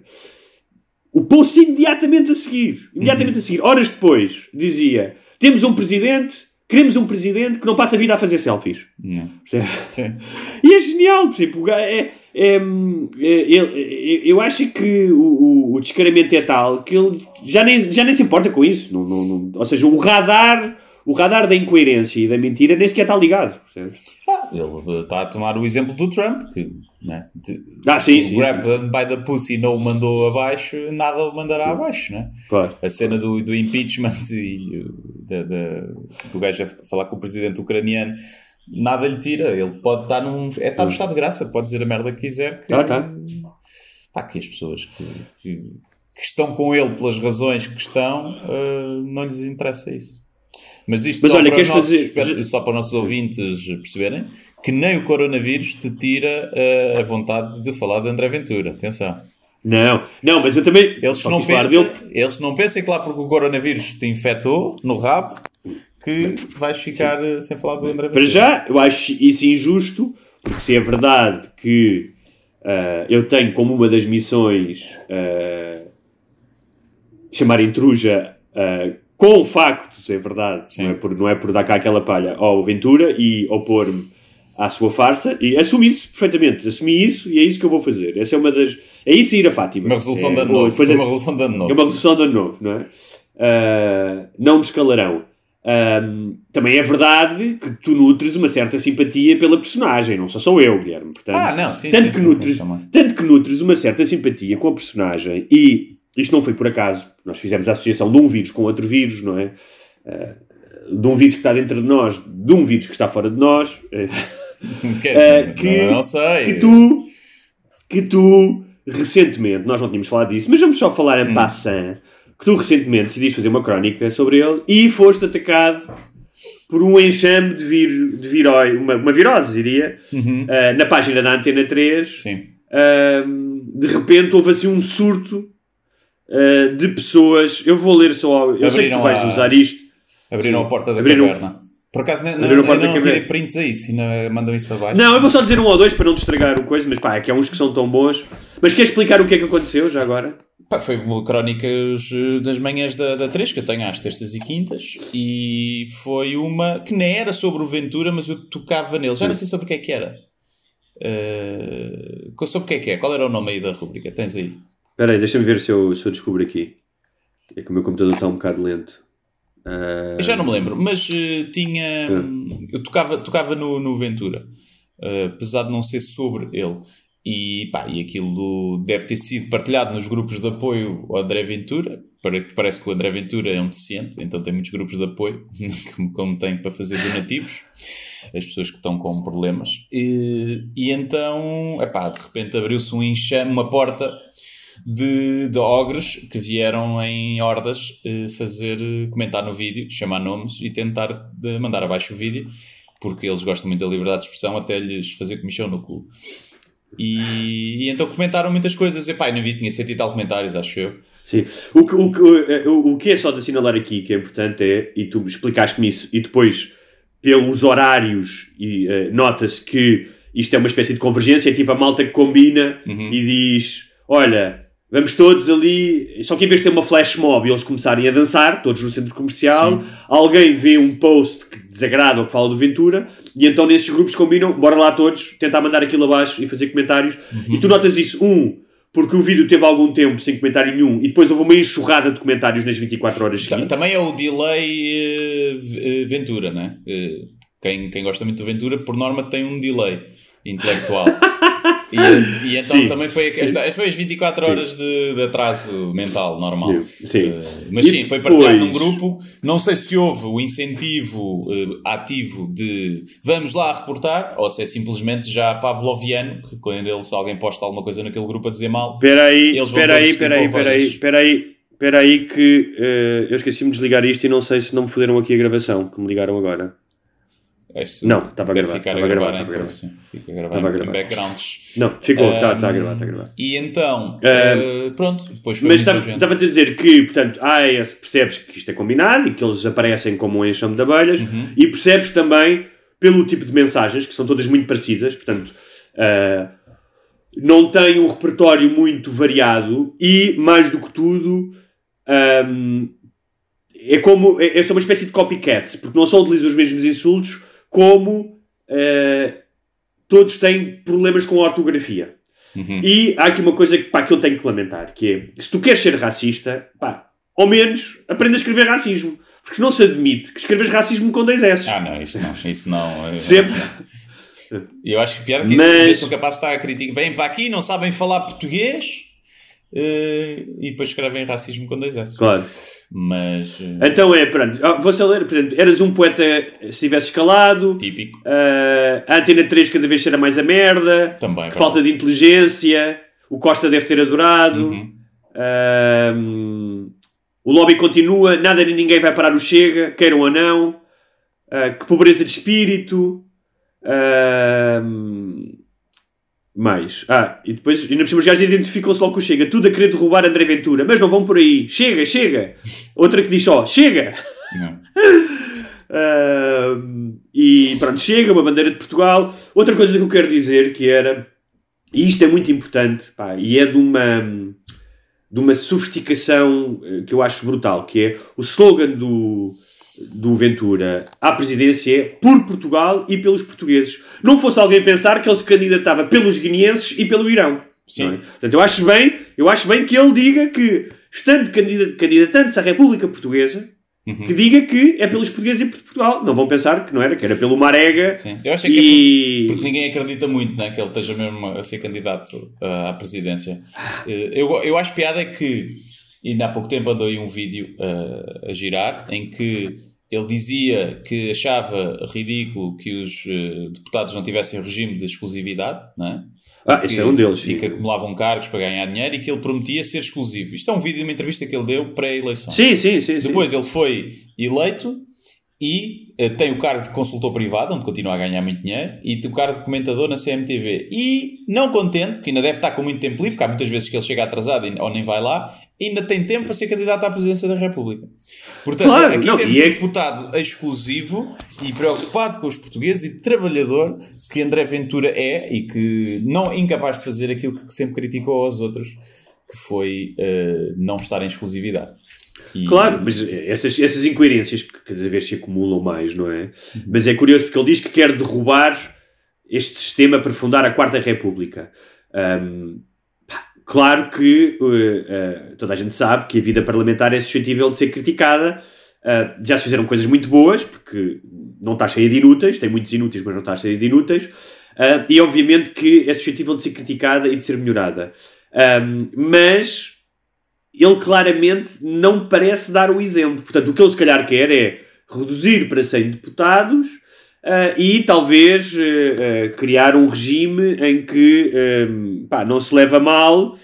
O post imediatamente a seguir, imediatamente a seguir, horas depois, dizia: Temos um presidente queremos um presidente que não passa a vida a fazer selfies. Não. Sim. E é genial, tipo, é, é, é, é, eu acho que o, o, descaramento é tal que ele já nem, já nem se importa com isso. Não, não, não, ou seja, o radar, o radar da incoerência e da mentira nem sequer está ligado. Percebes? Ah, ele está a tomar o exemplo do Trump, que né, de, ah, sim, sim, grab sim. by the pussy não o mandou abaixo, nada o mandará sim. abaixo. Né? Claro. A cena do, do impeachment e da, da, do gajo a falar com o presidente ucraniano nada lhe tira. Ele pode estar num. É estar no estado de graça, pode dizer a merda que quiser. Que, ah, tá. pá, que as pessoas que, que, que, estão com ele pelas razões que estão, uh, não lhes interessa isso. Mas isto Mas só, olha, para nossos, fazer... só para os nossos ouvintes perceberem que nem o coronavírus te tira uh, a vontade de falar de André Ventura. Atenção. Não, não, mas eu também. Eles não, pensam, dele... eles não pensem que lá porque o coronavírus te infectou no rabo que vais ficar Sim. Eh, sem falar do André Ventura. Para já, eu acho isso injusto, porque se é verdade que uh, eu tenho como uma das missões uh, chamar intruja uh, com factos, é verdade, não é, por, não é por dar cá aquela palha ao Ventura e opor-me à sua farsa e assumi isso perfeitamente, assumi isso e é isso que eu vou fazer. Essa é uma das. É isso ir a Fátima. Uma resolução é, de ano novo. Fazer... Uma resolução de ano novo. É uma resolução de ano novo, não é? Uh, não nos calarão. Um, também é verdade que tu nutres uma certa simpatia pela personagem, não só sou eu, Guilherme. Portanto, ah, não, sim, tanto, sim, que sim, nutres, sim, tanto que nutres uma certa simpatia com a personagem, e isto não foi por acaso, nós fizemos a associação de um vírus com outro vírus, não é? Uh, de um vírus que está dentro de nós, de um vírus que está fora de nós. Uh, que, não, não sei. que tu, que tu recentemente, nós não tínhamos falado disso, mas vamos só falar em hum. passant, que tu recentemente decidiste fazer uma crónica sobre ele e foste atacado por um enxame de, vir, de viró, uma, uma virose, diria, uhum. uh, na página da Antena 3. Sim. Uh, de repente houve assim um surto uh, de pessoas. Eu vou ler só. Eu Abriram sei que tu vais a... usar isto. Abriram Sim. a porta da Abriram... caverna. Por acaso, não, não, não, não tirei prints a isso e não, mandam isso abaixo. Não, eu vou só dizer um ou dois para não te estragar o coisa, mas pá, é que há uns que são tão bons. Mas queres explicar o que é que aconteceu já agora? Pá, foi crónicas eh, das manhãs da, da 3 que eu tenho às terças e quintas e foi uma que nem era sobre o Ventura, mas eu tocava nele. Já não sei sobre o que é que era. Uh, sobre o que é que é? Qual era o nome aí da rubrica? Tens aí? Espera aí, deixa-me ver se eu, se eu descubro aqui. É que o meu computador está um bocado lento. Uh... Eu já não me lembro, mas uh, tinha. Uh. Eu tocava, tocava no, no Ventura, apesar de não ser sobre ele. E, pá, e aquilo deve ter sido partilhado nos grupos de apoio ao André Ventura, parece que o André Ventura é um deficiente, então tem muitos grupos de apoio, como, como tem para fazer donativos, as pessoas que estão com problemas. E, e então, epá, de repente abriu-se um enxame, uma porta de, de ogres que vieram em hordas eh, fazer, comentar no vídeo, chamar nomes e tentar de mandar abaixo o vídeo, porque eles gostam muito da liberdade de expressão, até lhes fazer comichão no cu. E, e, então comentaram muitas coisas. E pá, no vídeo tinha cento e tal comentários, acho eu. Sim. O que, o, que, eh, o, o que é só de assinalar aqui que é importante é, e tu explicaste-me isso, e depois, pelos horários, e uh, nota-se que isto é uma espécie de convergência, é tipo a malta que combina uhum. e diz: Olha, Vamos todos ali, só que em vez de ser uma flash mob e eles começarem a dançar, todos no centro comercial, Sim. alguém vê um post que desagrada ou que fala do Ventura, e então nesses grupos combinam, bora lá todos, tentar mandar aquilo abaixo e fazer comentários. Uhum. E tu notas isso, um, porque o vídeo teve algum tempo sem comentário nenhum, e depois houve uma enxurrada de comentários nas 24 horas seguintes. Também é o delay uh, Ventura, né? Uh, quem, quem gosta muito do Ventura, por norma, tem um delay intelectual. E, e então sim, também foi, esta, foi as 24 horas de, de, atraso mental normal. Sim. Uh, mas sim, foi partilhado num grupo. Não sei se houve o incentivo uh, ativo de vamos lá reportar, ou se é simplesmente já pavloviano, que quando eles, alguém posta alguma coisa naquele grupo a dizer mal. Espera aí, espera aí, espera aí, espera aí, espera aí. Espera aí que uh, eu esqueci-me de desligar isto e não sei se não me fuderam aqui a gravação, que me ligaram agora. Não, estava a gravar. Ficar a gravar, estava a gravar. Fica a gravar, a gravar. backgrounds. Não, ficou, está um, tá a gravar, está a gravar. E então, um, uh, pronto, depois foi Mas estava a dizer que, portanto, ah, é, percebes que isto é combinado e que eles aparecem como um enxame de abelhas uhum. e percebes também pelo tipo de mensagens, que são todas muito parecidas, portanto, uh, não tem um repertório muito variado e, mais do que tudo, um, é como. É, é uma espécie de copycat, porque não só utilizam os mesmos insultos, como uh, todos têm problemas com a ortografia. Uhum. E há aqui uma coisa que, pá, que eu tenho que lamentar, que é, se tu queres ser racista, pá, ao menos aprenda a escrever racismo. Porque não se admite que escreves racismo com dois S. Ah, não, isso não, isso não. Sempre. Eu acho que piada que Mas... são capazes de estar a criticar. Vêm para aqui, não sabem falar português uh, e depois escrevem racismo com dois S. Claro. Mas. Uh... Então é, pronto. Oh, vou só ler, portanto, eras um poeta se tivesse escalado. Típico. Uh, a Antena 3 cada vez será mais a merda. Também. Que falta de inteligência. O Costa deve ter adorado. Uhum. Uh, o lobby continua. Nada nem ninguém vai parar o Chega, queiram ou não. Uh, que pobreza de espírito. Uh, mais. Ah, e depois, ainda por cima, os gajos identificam-se logo com o Chega. Tudo a querer derrubar André Ventura. Mas não vão por aí. Chega, chega. Outra que diz só, chega. uh, e pronto, chega, uma bandeira de Portugal. Outra coisa que eu quero dizer que era, e isto é muito importante, pá, e é de uma, de uma sofisticação eh, que eu acho brutal, que é o slogan do, do Ventura à presidência é por Portugal e pelos portugueses. Não fosse alguém pensar que ele se candidatava pelos guineenses e pelo Irão. Sim. É? Portanto, eu acho bem, eu acho bem que ele diga que, estando candidatando-se à República Portuguesa, uhum. que diga que é pelos portugueses e por Portugal. Não vão pensar que não era, que era pelo Marega. Sim. Eu acho que e... é porque, porque, ninguém acredita muito né, que ele esteja mesmo a ser candidato uh, à presidência. Uh, eu, eu acho piada é que ainda há pouco tempo andou aí um vídeo uh, a girar em que ele dizia que achava ridículo que os uh, deputados não tivessem regime de exclusividade, não é? Ah, esse é um deles. E que acumulavam cargos para ganhar dinheiro e que ele prometia ser exclusivo. Isto é um vídeo de uma entrevista que ele deu pré-eleição. Sim, sim, sim. Depois sim. ele foi eleito e tem o cargo de consultor privado, onde continua a ganhar muito dinheiro, e tem o cargo de comentador na CMTV. E, não contente, porque ainda deve estar com muito tempo livre, porque há muitas vezes que ele chega atrasado ou nem vai lá, ainda tem tempo para ser candidato à presidência da República. Portanto, claro, aqui não, temos é... um deputado exclusivo e preocupado com os portugueses e trabalhador que André Ventura é e que não é incapaz de fazer aquilo que sempre criticou aos outros, que foi uh, não estar em exclusividade. E... Claro, mas essas, essas incoerências que cada vez se acumulam mais, não é? Uhum. Mas é curioso porque ele diz que quer derrubar este sistema para fundar a Quarta República. Um, claro que uh, uh, toda a gente sabe que a vida parlamentar é suscetível de ser criticada. Uh, já se fizeram coisas muito boas, porque não está cheia de inúteis, tem muitos inúteis, mas não está cheia de inúteis. e obviamente que é suscetível de ser criticada e de ser melhorada. Um, mas ele claramente não parece dar o exemplo. Portanto, o que ele se calhar quer é reduzir para 100 deputados uh, e talvez uh, uh, criar um regime em que pá, não se leva mal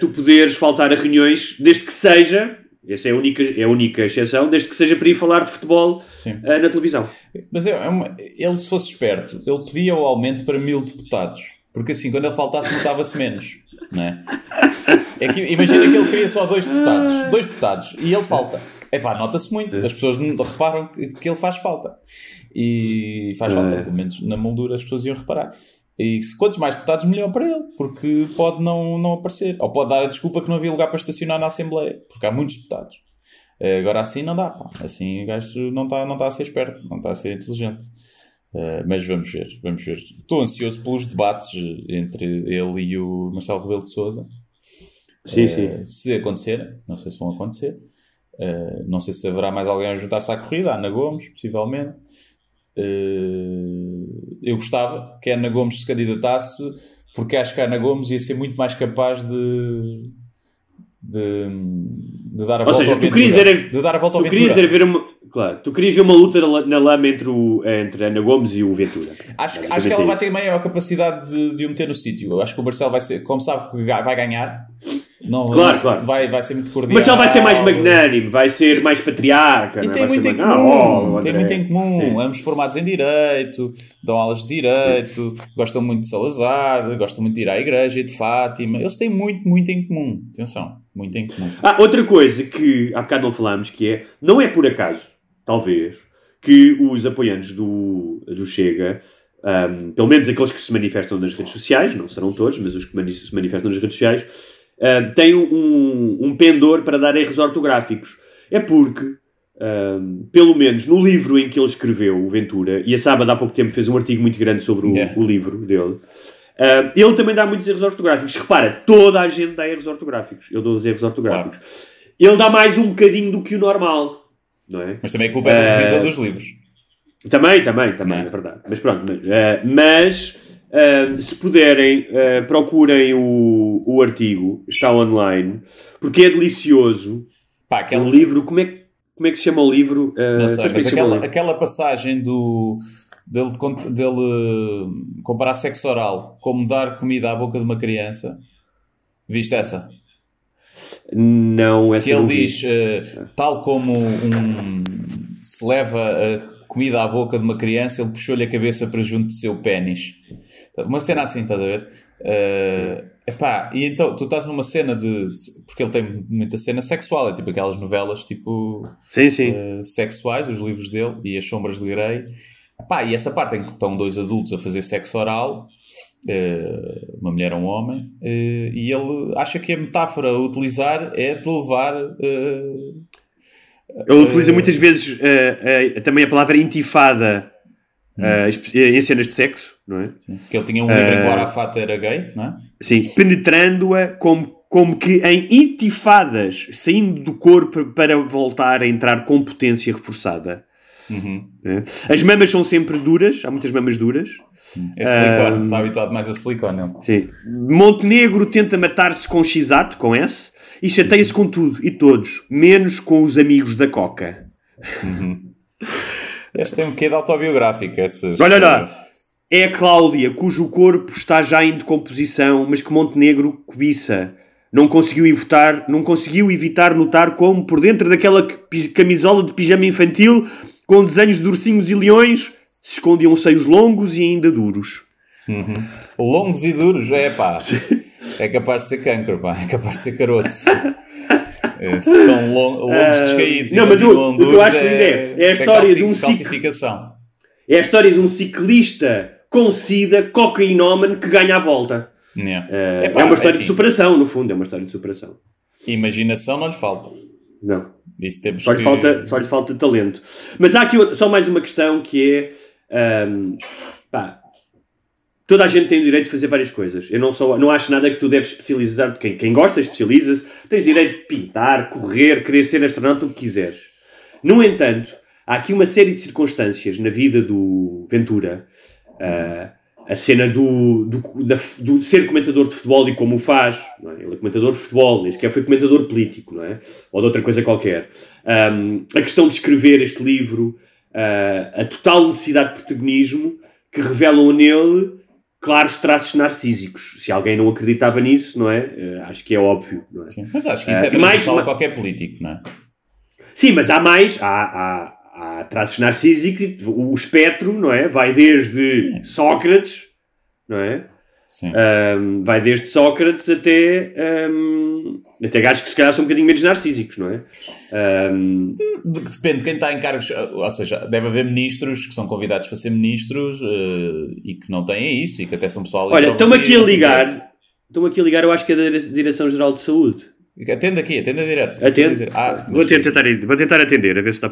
tu poderes faltar a reuniões, desde que seja, essa é a única, é a única exceção, desde que seja para ir falar de futebol na televisão. Mas é, é uma, ele, se fosse esperto, ele pedia o aumento para mil deputados. Porque assim, quando ele faltasse, notava-se menos. É? é que, imagina que ele queria só dois deputados. Dois deputados. E ele falta. Epá, nota-se muito. As pessoas reparam que ele faz falta. E faz falta, pelo menos na moldura as pessoas iam reparar. E quantos mais deputados, melhor para ele, porque pode não, não aparecer. Ou pode dar a desculpa que não havia lugar para estacionar na Assembleia, porque há muitos deputados. Agora assim não dá, pá. Assim o gajo não está não tá a ser esperto, não está a ser inteligente. Uh, mas vamos ver, vamos ver. Estou ansioso pelos debates entre ele e o Marcelo Rebelo de Souza. Sim, uh, sim. Se acontecer, não sei se vão acontecer. Uh, não sei se haverá mais alguém a juntar-se à corrida. Ana Gomes, possivelmente. eu gostava que a Ana Gomes se candidatasse, porque acho que a Ana Gomes ia ser muito mais capaz de. De, de dar a Ou volta seja, ao tu querias era, de dar a volta tu querias era ver uma, Claro, tu querias ver uma luta na lama entre, o, entre Ana Gomes e o Ventura. Acho, acho que ela vai ter maior capacidade de, de o meter no sítio. Acho que o Marcelo vai ser, como sabe que vai ganhar, não, claro, claro. Vai, vai ser muito cordial. Marcelo vai ser mais magnânimo, vai ser mais patriarca. E é? tem, muito em, comum, oh, tem muito em comum. Ambos formados em Direito, dão aulas de Direito, gostam muito de Salazar, gostam muito de ir à igreja e de Fátima. Eles têm muito, muito em comum. Atenção, muito em comum. Ah, outra coisa que há bocado não falámos, que é, não é por acaso talvez, que os apoiantes do, do Chega, um, pelo menos aqueles que se manifestam nas redes sociais, não serão todos, mas os que se manifestam nas redes sociais, uh, têm um, um pendor para dar erros ortográficos. É porque um, pelo menos no livro em que ele escreveu, o Ventura, e a Sábado há pouco tempo fez um artigo muito grande sobre o, Yeah. o livro dele, um, ele também dá muitos erros ortográficos. Repara, toda a gente dá erros ortográficos. Eu dou os erros ortográficos. Ele dá mais um bocadinho do que o normal, não é? Mas também a culpa é da Eh, revisão dos livros. Também, também, também, é? é verdade. Mas pronto, mas, eh, mas, eh, se puderem, eh, procurem o, o artigo, está online, porque é delicioso. Pá, aquela, um livro, como é, que- como é que se chama o livro? Eh, não sei, mas aquela, livro? aquela passagem do dele, dele comparar sexo oral como dar comida à boca de uma criança. Viste essa? Não, essa Que ele diz, eh, tal como um, se leva a comida à boca de uma criança, ele puxou-lhe a cabeça para junto de seu pênis. Uma cena assim, estás a ver? Eh, epá, e então tu estás numa cena de. de- Porque ele tem muita cena sexual, é tipo aquelas novelas tipo Sim, sim. eh, sexuais, os livros dele e as sombras de Grey. Epá, e essa parte em que estão dois adultos a fazer sexo oral, uma mulher ou um homem, eh, e ele acha que a metáfora a utilizar é de levar. eh, Ele utiliza muitas vezes eh, eh, também a palavra intifada eh, espe- em cenas de sexo, não é? que ele tinha um livro em que o Arafat era gay, não é? Sim, penetrando-a como, como que em intifadas, saindo do corpo para voltar a entrar com potência reforçada. Uhum. né? As mamas são sempre duras, há muitas mamas duras. É silicone, está habituado mais a silicone. ele. Sim. Montenegro tenta matar-se com X-ato, com S, e chateia-se com tudo e todos, menos com os amigos da Coca. Este tem um quê de autobiográfico. Essas, Olha lá, é a Cláudia, cujo corpo está já em decomposição, mas que Montenegro cobiça. Não conseguiu evitar, não conseguiu evitar notar como, por dentro daquela camisola de pijama infantil, com desenhos de ursinhos e leões, se escondiam seios longos e ainda duros. Longos e duros, é pá. É capaz de ser cancro, pá. É capaz de ser caroço. É, se estão long- longos descaídos e não, mas o- o que eu acho lindo é- é a história calci- de um calcificação. É a história de um ciclista com sida, cocainómano, que ganha a volta. Yeah. É, Epá, é uma história assim, de superação, no fundo, é uma história de superação. Imaginação não lhe falta. Não. Isso temos Só lhe, que... falta, só lhe falta talento. Mas há aqui só mais uma questão que é. ahm, pá, toda a gente tem o direito de fazer várias coisas. Eu não, só, não acho nada que tu deves especializar. Quem, quem gosta, especializa-se. Tens direito de pintar, correr, querer ser astronauta, o que quiseres. No entanto, há aqui uma série de circunstâncias na vida do Ventura. ah, a cena do, do, da- do ser comentador de futebol e como o faz. é? Ele é comentador de futebol, nem sequer foi comentador político, não é? Ou de outra coisa qualquer. Um, a questão de escrever este livro, uh, a total necessidade de protagonismo que revelam nele claros traços narcísicos. Se alguém não acreditava nisso, não é? Uh, acho que é óbvio, não é? Sim, Mas acho que isso Ah, é e mais- transversal a ma- qualquer político, não é? Sim, mas há mais, há, há, há traços narcísicos e o espectro, não é? Vai desde Sócrates, não é? Sim. Um, vai desde Sócrates até, um, até gajos que se calhar são um bocadinho menos narcísicos, não é? Um, De- Depende de quem está em cargos. Ou seja, deve haver ministros que são convidados para ser ministros eh, e que não têm isso e que até são pessoal. olha, estão-me aqui a ligar, estão-me aqui a ligar, eu acho que é da Dire- Direção-Geral de Saúde. Atende aqui, atenda direto. Atende? Ah, Vou tentar, vou tentar atender, a ver se está...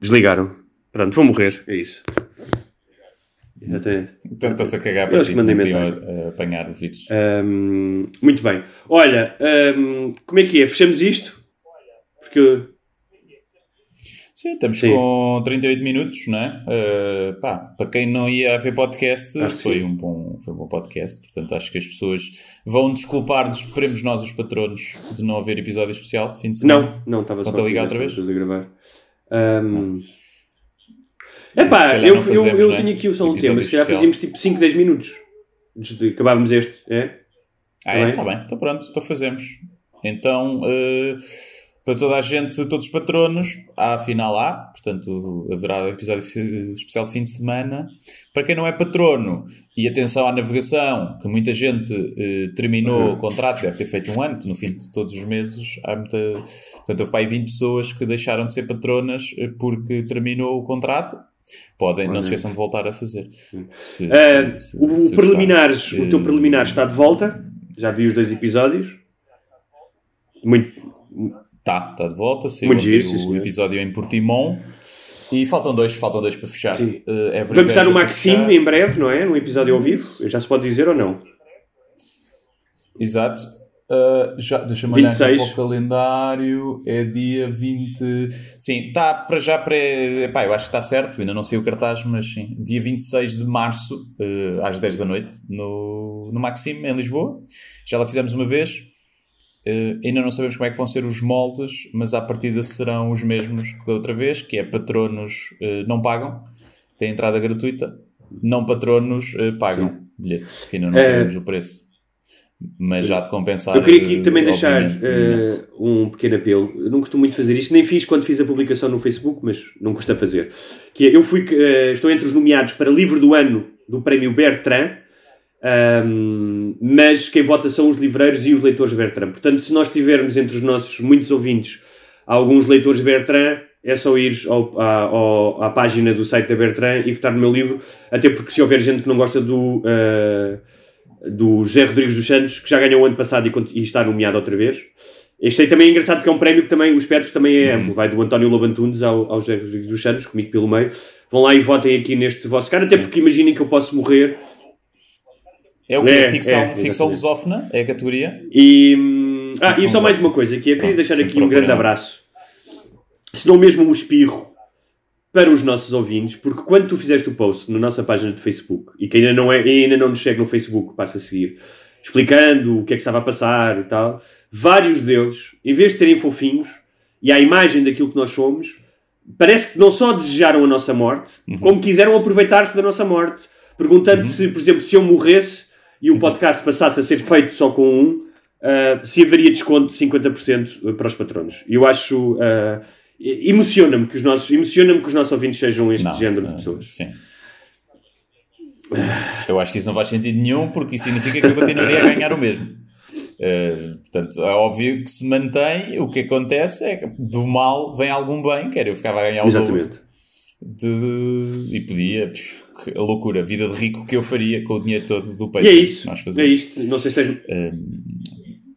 Desligaram. Pronto, vou morrer, é isso. Exatamente. Então Estão-se a cagar para ti, queriam, mensagem. eh, apanhar o vírus. Hum, muito bem. Olha, hum, como é que é? Fechamos isto? Porque. Sim, estamos Sim. com 38 minutos, não é? Eh, pá, para quem não ia a ver podcast, foi sim. um, bom, foi um bom podcast. Portanto, acho que as pessoas vão desculpar-nos, esperemos nós, os patronos, de não haver episódio especial fim de semana. Não, não, estava só a ligar outra vez? a gravar. Se Epá, eu, eu, eu não é? tenho aqui só um tema. Se calhar fazíamos tipo 5, 10 minutos antes de acabarmos este. É? Ah, Tá é? bem? Está bem, então pronto, então fazemos. Então, eh, para toda a gente, todos os patronos, há final há, portanto, haverá episódio especial de fim de semana. Para quem não é patrono, e atenção à navegação, que muita gente eh, terminou Uhum. o contrato, deve ter feito um ano, no fim de todos os meses, há muita. Portanto, houve para aí 20 pessoas que deixaram de ser patronas eh, porque terminou o contrato. Podem, não se esqueçam de voltar a fazer. Se- Ah, se- o, se preliminares, o teu Eh, preliminar está de volta. Já vi os dois episódios. Muito. Está, está de volta. Saiu o episódio em Portimão. E faltam dois, faltam dois para fechar. Sim. Uh, Vamos estar no Maxime em breve, não é? Num episódio ao vivo. Já se pode dizer ou não? Exato. Uh, já, deixa-me olhar aqui 26. para o calendário. É dia 20. Sim, está para já pré. Epá, eu acho que está certo, ainda não sei o cartaz, mas sim. Dia 26 de março, uh, às 10 da noite, no, no Maxime, em Lisboa. Já lá fizemos uma vez. Uh, ainda não sabemos como é que vão ser os moldes, mas à partida serão os mesmos que da outra vez, que é patronos uh, não pagam, têm entrada gratuita, não patronos uh, pagam bilhete, que ainda não sabemos o preço. Mas já de compensar. Eu queria aqui também deixar um pequeno apelo. Eu não costumo muito fazer isto, nem fiz quando fiz a publicação no Facebook, mas não custa fazer. Que é, eu fui, estou entre os nomeados para livro do ano do prémio Bertrand, mas quem vota são os livreiros e os leitores Bertrand. Portanto, se nós tivermos entre os nossos muitos ouvintes alguns leitores Bertrand, é só ir ao, à, ao- à página do site da Bertrand e votar no meu livro, até porque se houver gente que não gosta do, eh, do José Rodrigues dos Santos, que já ganhou o ano passado e, e está nomeado outra vez. Este aí também é engraçado porque é um prémio que também, o espectro também é amplo, vai do António Lobantunes ao, ao José Rodrigues dos Santos, comigo pelo meio. Vão lá e votem aqui neste vosso cara, até porque imaginem que eu posso morrer É o que? É, ficção, é, ficção lusófona? É a categoria? E, ah, e só mais uma coisa, que eu queria Pronto, deixar aqui um grande abraço. Se não mesmo um espirro para os nossos ouvintes, porque quando tu fizeste o post na nossa página de Facebook, e que ainda não, é, ainda não nos segue no Facebook, passa a seguir, explicando o que é que estava a passar e tal, vários deles, em vez de serem fofinhos, e à imagem daquilo que nós somos, parece que não só desejaram a nossa morte, como quiseram aproveitar-se da nossa morte, perguntando se, por exemplo, se eu morresse e o podcast passasse a ser feito só com um, ah, se haveria desconto de 50% para os patronos. Eu acho. ah, emociona-me que os nossos emociona-me que os nossos ouvintes sejam este Não. género de eh, pessoas. Sim. Eu acho que isso não faz sentido nenhum, porque isso significa que eu continuaria a ganhar o mesmo. Eh, portanto, é óbvio que se mantém, o que acontece é que do mal vem algum bem, quer eu ficava a ganhar o dobro Exatamente. de, e podia, que- a loucura, a vida de rico que eu faria com o dinheiro todo do E Patreon é isso. nós É fazemos. isto. Não sei se seja.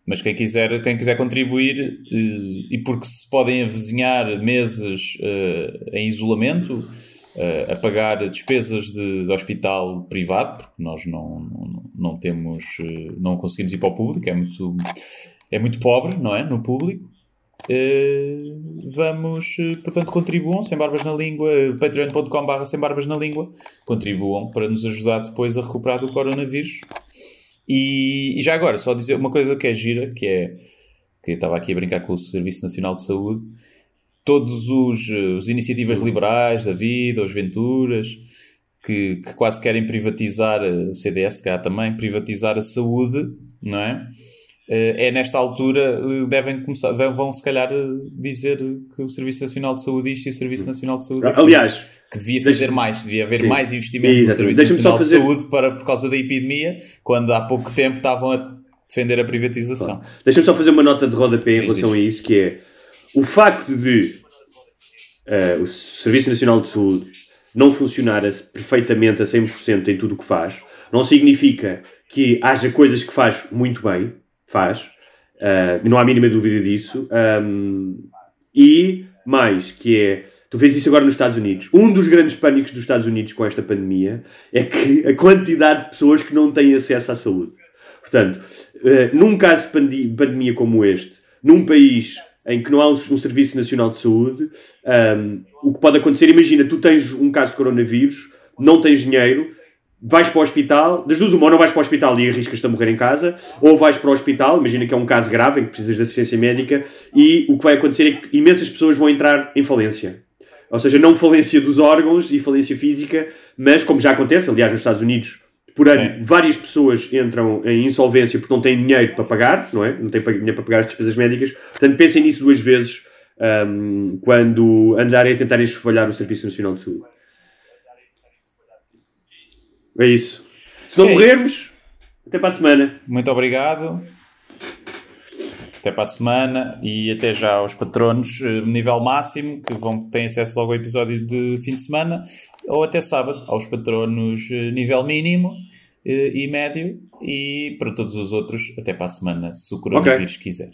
Mas quem quiser, quem quiser contribuir, eh, e porque se podem avizinhar meses eh, em isolamento, eh, a pagar despesas de, de hospital privado, porque nós não, não, não temos, não conseguimos ir para o público, é muito, é muito pobre, não é? No público. Eh, vamos, eh, portanto, contribuam sem barbas na língua, eh, patreon.com.br sem barbas na língua, contribuam para nos ajudar depois a recuperar do coronavírus. E, e já agora, só dizer uma coisa que é gira, que é que eu estava aqui a brincar com o Serviço Nacional de Saúde, todos os, os iniciativas liberais da vida, os Venturas, que, que quase querem privatizar, o CDS também, privatizar a saúde, não é? Eh, É nesta altura, eh, devem começar, vão- se calhar eh, dizer que o Serviço Nacional de Saúde isto e o Serviço Nacional de Saúde. Aliás, que devia Deixa- fazer mais, devia haver Sim. mais investimento no. Serviço Nacional fazer- de Saúde para, por causa da epidemia, quando há pouco tempo estavam a defender a privatização. Deixa-me só fazer uma nota de rodapé em Diz, relação a isso, que é o facto de eh, o Serviço Nacional de Saúde não funcionar a- perfeitamente a 100% em tudo o que faz, não significa que haja coisas que faz muito bem, faz, eh, não há mínima dúvida disso, ahm, e mais, que é, tu vês isso agora nos Estados Unidos, um dos grandes pânicos dos Estados Unidos com esta pandemia é que a quantidade de pessoas que não têm acesso à saúde. Portanto, eh, num caso de pandemia como este, num país em que não há um, um Serviço Nacional de Saúde, ahm, o que pode acontecer, imagina, tu tens um caso de coronavírus, não tens dinheiro, vais para o hospital, das duas uma, ou não vais para o hospital e arriscas-te a morrer em casa, ou vais para o hospital, imagina que é um caso grave em que precisas de assistência médica, e o que vai acontecer é que imensas pessoas vão entrar em falência. Ou seja, não falência dos órgãos e falência física, mas como já acontece, aliás, nos Estados Unidos, por ano, Sim. várias pessoas entram em insolvência porque não têm dinheiro para pagar, não é? Não têm dinheiro para pagar as despesas médicas. Portanto, pensem nisso duas vezes ahm, quando andarem a tentar esfolhar o Serviço Nacional de Saúde. É isso. Se não É morrermos, até para a semana. Muito obrigado. Até para a semana e até já aos patronos eh, nível máximo que vão têm acesso logo ao episódio de fim de semana ou até sábado aos patronos eh, nível mínimo eh, e médio e para todos os outros até para a semana se o coronavírus quiser.